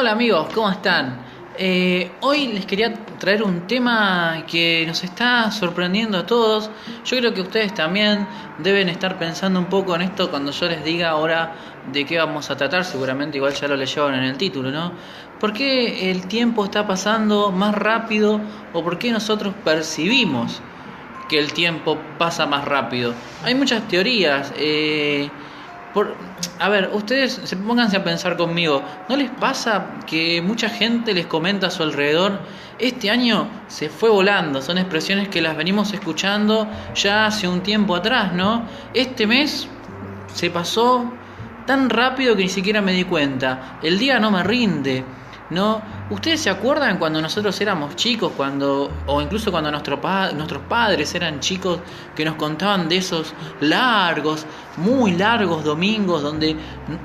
Hola amigos, ¿cómo están? Eh, hoy les quería traer un tema que nos está sorprendiendo a todos. Yo creo que ustedes también deben estar pensando un poco en esto cuando yo les diga ahora de qué vamos a tratar. Seguramente igual ya lo leyeron en el título, ¿no? ¿Por qué el tiempo está pasando más rápido o por qué nosotros percibimos que el tiempo pasa más rápido? Hay muchas teorías. Eh, a ver, ustedes se pónganse a pensar conmigo, ¿no les pasa que mucha gente les comenta a su alrededor, este año se fue volando, son expresiones que las venimos escuchando ya hace un tiempo atrás, ¿no? Este mes se pasó tan rápido que ni siquiera me di cuenta, el día no me rinde, ¿no? ¿Ustedes se acuerdan cuando nosotros éramos chicos, cuando o incluso cuando nuestro nuestros padres eran chicos que nos contaban de esos largos, muy largos domingos donde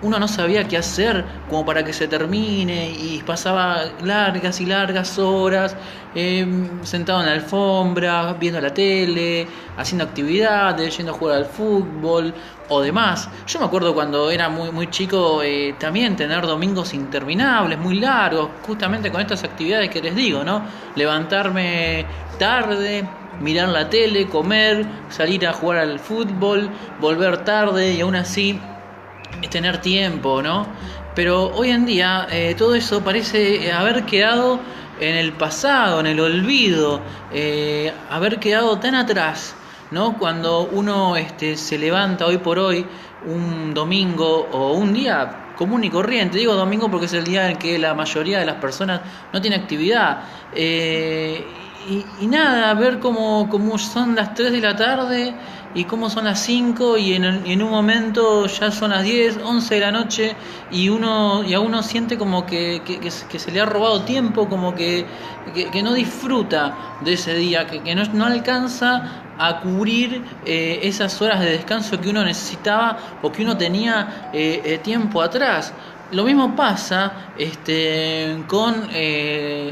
uno no sabía qué hacer como para que se termine y pasaba largas y largas horas em, sentado en la alfombra, viendo la tele, haciendo actividades, yendo a jugar al fútbol o demás. Yo me acuerdo cuando era muy, muy chico eh, también tener domingos interminables, muy largos, justamente con estas actividades que les digo, ¿no? Levantarme tarde, mirar la tele, comer, salir a jugar al fútbol, volver tarde y aún así tener tiempo, ¿no? Pero hoy en día eh, todo eso parece haber quedado en el pasado, en el olvido, eh, haber quedado tan atrás, ¿no? Cuando uno este, se levanta hoy por hoy, un domingo o un día común y corriente, digo domingo porque es el día en que la mayoría de las personas no tiene actividad, eh, y, nada, ver cómo, cómo, son las 3 de la tarde y cómo son las 5 y en, en, un momento ya son las 10, 11 de la noche y uno y a uno siente como que, que, se le ha robado tiempo, como que, que no disfruta de ese día, que, no alcanza a cubrir eh, esas horas de descanso que uno necesitaba o que uno tenía eh, eh, tiempo atrás. Lo mismo pasa este, con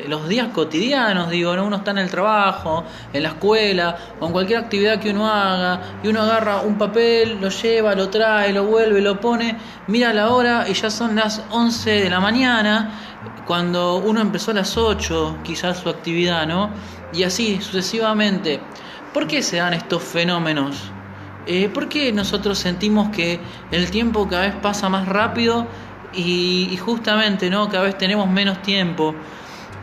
los días cotidianos, digo, uno está en el trabajo, en la escuela, o en cualquier actividad que uno haga, y uno agarra un papel, lo lleva, lo trae, lo vuelve, lo pone, mira la hora y ya son las 11 de la mañana, cuando uno empezó a las 8, quizás su actividad, ¿no? Y así sucesivamente. ¿Por qué se dan estos fenómenos? Eh, ¿Por qué nosotros sentimos que el tiempo cada vez pasa más rápido y, justamente, ¿no? Cada vez tenemos menos tiempo.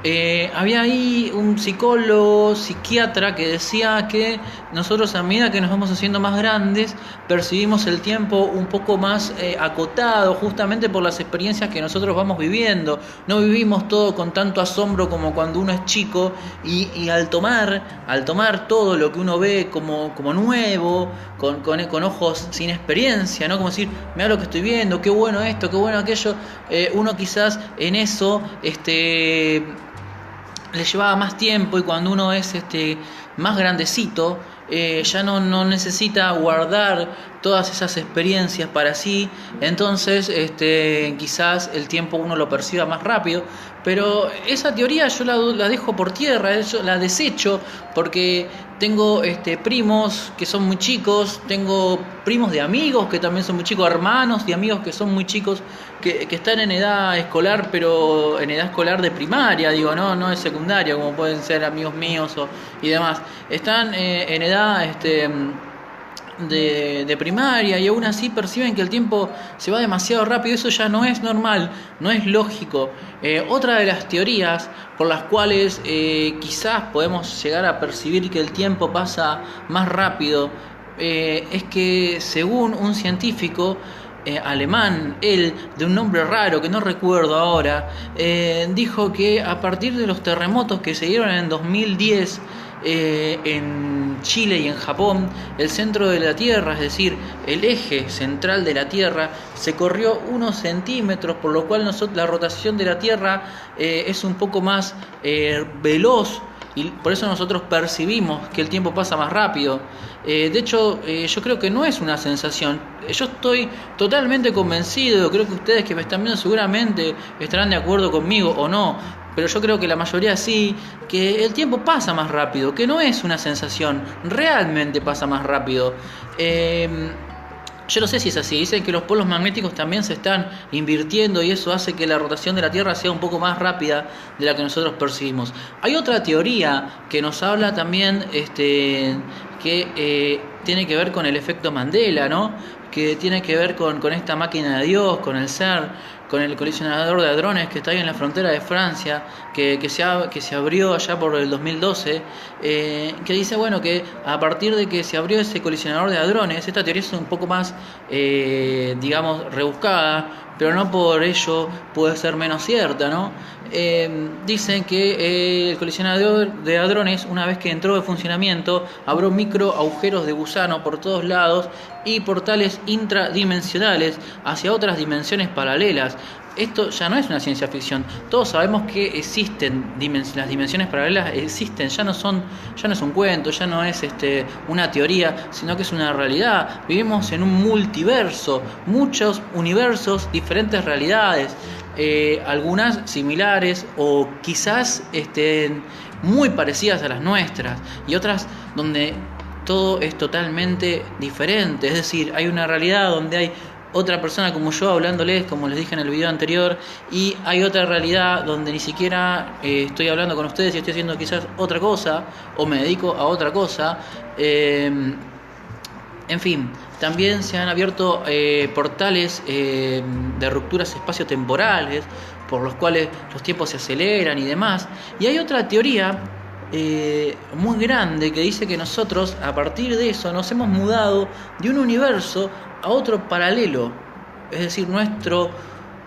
Eh, había ahí un psicólogo, psiquiatra que decía que nosotros a medida que nos vamos haciendo más grandes percibimos el tiempo un poco más eh, acotado justamente por las experiencias que nosotros vamos viviendo. No vivimos todo con tanto asombro como cuando uno es chico y, al tomar, al tomar todo lo que uno ve como, como nuevo, con, con, ojos sin experiencia, ¿no? Como decir, mira lo que estoy viendo, qué bueno esto, qué bueno aquello, eh, uno quizás en eso, este le llevaba más tiempo y cuando uno es este más grandecito eh, ya no, no, necesita guardar todas esas experiencias para sí, entonces este, quizás el tiempo uno lo perciba más rápido, pero esa teoría yo la, la dejo por tierra, la desecho porque tengo este, primos que son muy chicos, tengo primos de amigos que también son muy chicos, hermanos de amigos que son muy chicos, que, que, están en edad escolar, pero en edad escolar de primaria, digo, no, no es secundaria, como pueden ser amigos míos o, y demás. Están eh, en edad este, de, primaria y aún así perciben que el tiempo se va demasiado rápido, eso ya no es normal, no es lógico. Eh, otra de las teorías por las cuales eh, quizás podemos llegar a percibir que el tiempo pasa más rápido eh, es que según un científico alemán, él, de un nombre raro que no recuerdo ahora, dijo que a partir de los terremotos que se dieron en 2010, eh, en Chile y en Japón, el centro de la Tierra, es decir, el eje central de la Tierra, se corrió unos centímetros, por lo cual nosotros, la rotación de la Tierra eh, es un poco más eh, veloz y por eso nosotros percibimos que el tiempo pasa más rápido. de hecho, yo creo que no es una sensación. Yo estoy totalmente convencido, creo que ustedes que me están viendo seguramente estarán de acuerdo conmigo o no, pero yo creo que la mayoría sí, que el tiempo pasa más rápido, que no es una sensación, realmente pasa más rápido. Yo no sé si es así. Dicen que los polos magnéticos también se están invirtiendo y eso hace que la rotación de la Tierra sea un poco más rápida de la que nosotros percibimos. Hay otra teoría que nos habla también este, que eh, tiene que ver con el efecto Mandela, ¿no? que tiene que ver con, con esta máquina de Dios, con el ser con el colisionador de hadrones que está ahí en la frontera de Francia, que, que, se, que se abrió allá por el 2012, eh, que dice, bueno, que a partir de que se abrió ese colisionador de hadrones, esta teoría es un poco más, eh, digamos, rebuscada, pero no por ello puede ser menos cierta, ¿no? Eh, dicen que el colisionador de hadrones, una vez que entró en funcionamiento, abrió micro agujeros de gusano por todos lados y portales intradimensionales hacia otras dimensiones paralelas. Esto ya no es una ciencia ficción. Todos sabemos que existen las dimensiones paralelas, existen, ya no son, ya no es un cuento, ya no es este, una teoría, sino que es una realidad. Vivimos en un multiverso, muchos universos, diferentes realidades, eh, algunas similares o quizás estén muy parecidas a las nuestras y otras donde todo es totalmente diferente. Es decir, hay una realidad donde hay otra persona como yo hablándoles, como les dije en el video anterior, y hay otra realidad donde ni siquiera eh, estoy hablando con ustedes y estoy haciendo quizás otra cosa, o me dedico a otra cosa. Eh, en fin, también se han abierto eh, portales de rupturas espaciotemporales, por los cuales los tiempos se aceleran y demás. Y hay otra teoría muy grande que dice que nosotros a partir de eso nos hemos mudado de un universo a otro paralelo, es decir, nuestro,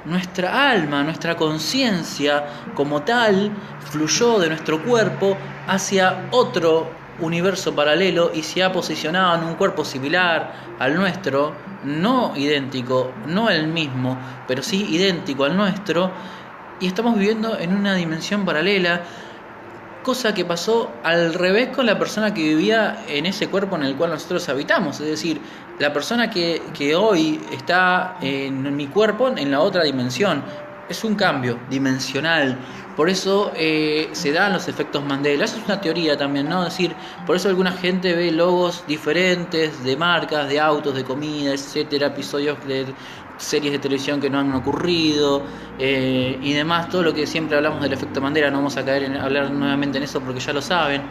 nuestra alma, nuestra conciencia como tal fluyó de nuestro cuerpo hacia otro universo paralelo y se ha posicionado en un cuerpo similar al nuestro, no idéntico, no el mismo, pero sí idéntico al nuestro, y estamos viviendo en una dimensión paralela cosa que pasó al revés con la persona que vivía en ese cuerpo en el cual nosotros habitamos. Es decir, la persona que, que hoy está en mi cuerpo en la otra dimensión. Es un cambio dimensional. Por eso eh, se dan los efectos Mandela. Esa es una teoría también, ¿no? Es decir, por eso alguna gente ve logos diferentes de marcas, de autos, de comida, etcétera, episodios de series de televisión que no han ocurrido eh, y demás, todo lo que siempre hablamos del efecto Mandela, no vamos a caer en hablar nuevamente en eso porque ya lo saben.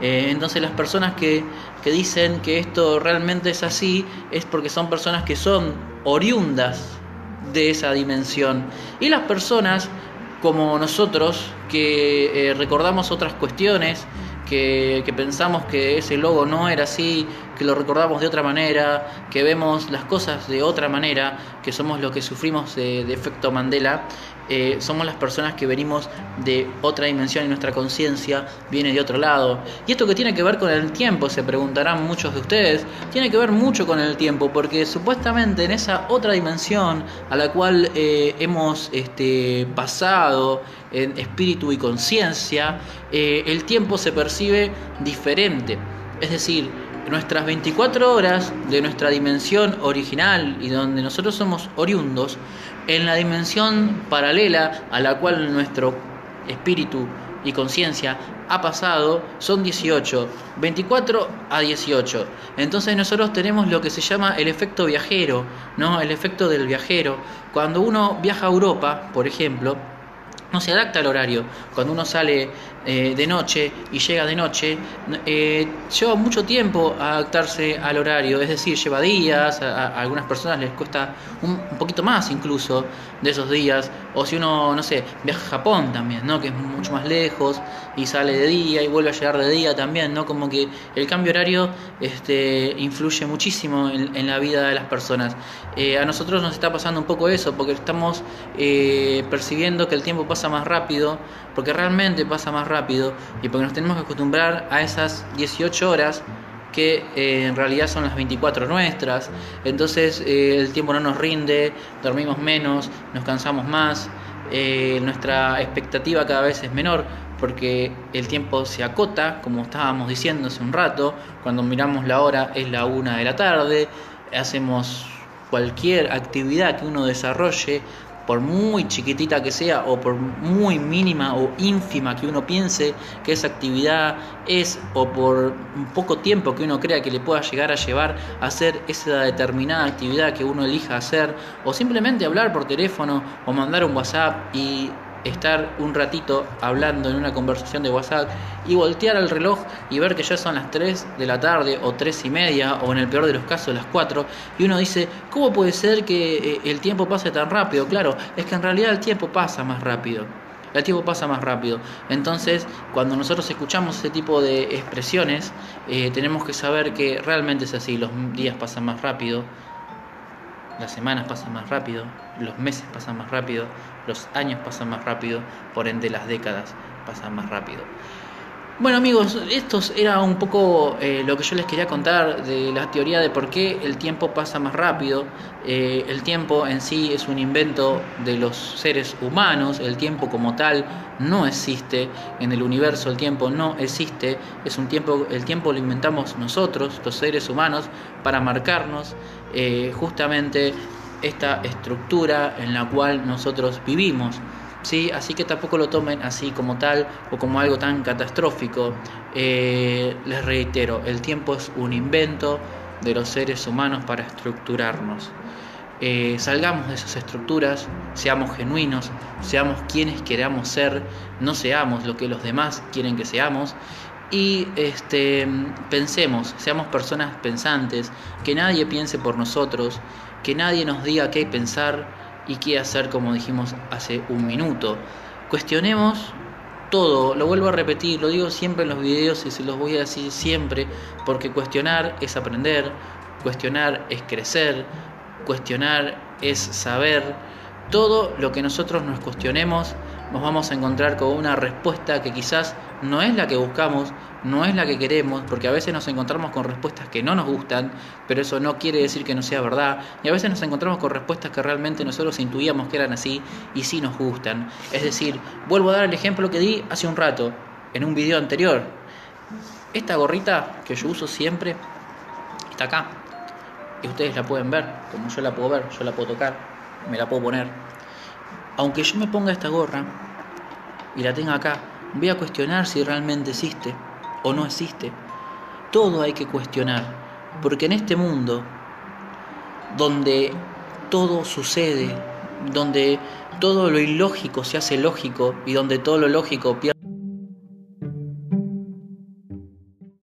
Eh, entonces las personas que, que dicen que esto realmente es así es porque son personas que son oriundas de esa dimensión. Y las personas como nosotros que eh, recordamos otras cuestiones, que, pensamos que ese logo no era así, que lo recordamos de otra manera, que vemos las cosas de otra manera, que somos los que sufrimos de, efecto Mandela, eh, somos las personas que venimos de otra dimensión y nuestra conciencia viene de otro lado. Y esto que tiene que ver con el tiempo, se preguntarán muchos de ustedes, tiene que ver mucho con el tiempo, porque supuestamente en esa otra dimensión a la cual eh, hemos este, pasado en espíritu y conciencia, eh, el tiempo se percibe diferente. Es decir, nuestras 24 horas de nuestra dimensión original y donde nosotros somos oriundos, en la dimensión paralela a la cual nuestro espíritu y conciencia ha pasado son 18, 24 a 18. Entonces nosotros tenemos lo que se llama el efecto viajero, ¿no? El efecto del viajero. Cuando uno viaja a Europa, por ejemplo, no se adapta al horario. Cuando uno sale eh, de noche y llega de noche, eh, lleva mucho tiempo adaptarse al horario, es decir, lleva días, a, algunas personas les cuesta un, poquito más incluso de esos días, o si uno, no sé, viaja a Japón también, ¿no? que es mucho más lejos y sale de día y vuelve a llegar de día también, ¿no? como que el cambio horario este, influye muchísimo en, la vida de las personas. Eh, a nosotros nos está pasando un poco eso, porque estamos percibiendo que el tiempo pasa más rápido, porque realmente pasa más rápido y porque nos tenemos que acostumbrar a esas 18 horas que eh, en realidad son las 24 nuestras. Entonces eh, el tiempo no nos rinde, dormimos menos, nos cansamos más, eh, nuestra expectativa cada vez es menor porque el tiempo se acota, como estábamos diciendo hace un rato, cuando miramos la hora es la una de la tarde, hacemos cualquier actividad que uno desarrolle por muy chiquitita que sea o por muy mínima o ínfima que uno piense que esa actividad es o por un poco tiempo que uno crea que le pueda llegar a llevar a hacer esa determinada actividad que uno elija hacer o simplemente hablar por teléfono o mandar un WhatsApp y estar un ratito hablando en una conversación de WhatsApp y voltear al reloj y ver que ya son las 3 de la tarde o 3 y media o en el peor de los casos las 4 y uno dice, ¿cómo puede ser que eh, el tiempo pase tan rápido? Claro, es que en realidad el tiempo pasa más rápido. El tiempo pasa más rápido. Entonces, cuando nosotros escuchamos ese tipo de expresiones, eh, tenemos que saber que realmente es así. Los días pasan más rápido, las semanas pasan más rápido, los meses pasan más rápido, los años pasan más rápido, por ende las décadas pasan más rápido. Bueno amigos, esto era un poco eh, lo que yo les quería contar de la teoría de por qué el tiempo pasa más rápido. Eh, el tiempo en sí es un invento de los seres humanos, el tiempo como tal no existe en el universo, el tiempo no existe, es un tiempo, el tiempo lo inventamos nosotros, los seres humanos, para marcarnos eh, justamente esta estructura en la cual nosotros vivimos. ¿Sí? Así que tampoco lo tomen así como tal o como algo tan catastrófico. Eh, les reitero, el tiempo es un invento de los seres humanos para estructurarnos. Eh, salgamos de esas estructuras, seamos genuinos, seamos quienes queramos ser, no seamos lo que los demás quieren que seamos y este, pensemos, seamos personas pensantes, que nadie piense por nosotros, que nadie nos diga qué pensar, y qué hacer como dijimos hace un minuto. Cuestionemos todo, lo vuelvo a repetir, lo digo siempre en los videos y se los voy a decir siempre, porque cuestionar es aprender, cuestionar es crecer, cuestionar es saber. Todo lo que nosotros nos cuestionemos nos vamos a encontrar con una respuesta que quizás no es la que buscamos, no es la que queremos, porque a veces nos encontramos con respuestas que no nos gustan, pero eso no quiere decir que no sea verdad, y a veces nos encontramos con respuestas que realmente nosotros intuíamos que eran así y sí nos gustan. Es decir, vuelvo a dar el ejemplo que di hace un rato, en un video anterior. Esta gorrita que yo uso siempre está acá, y ustedes la pueden ver, como yo la puedo ver, yo la puedo tocar, me la puedo poner. Aunque yo me ponga esta gorra y la tenga acá, voy a cuestionar si realmente existe o no existe. Todo hay que cuestionar, porque en este mundo, donde todo sucede, donde todo lo ilógico se hace lógico y donde todo lo lógico pierde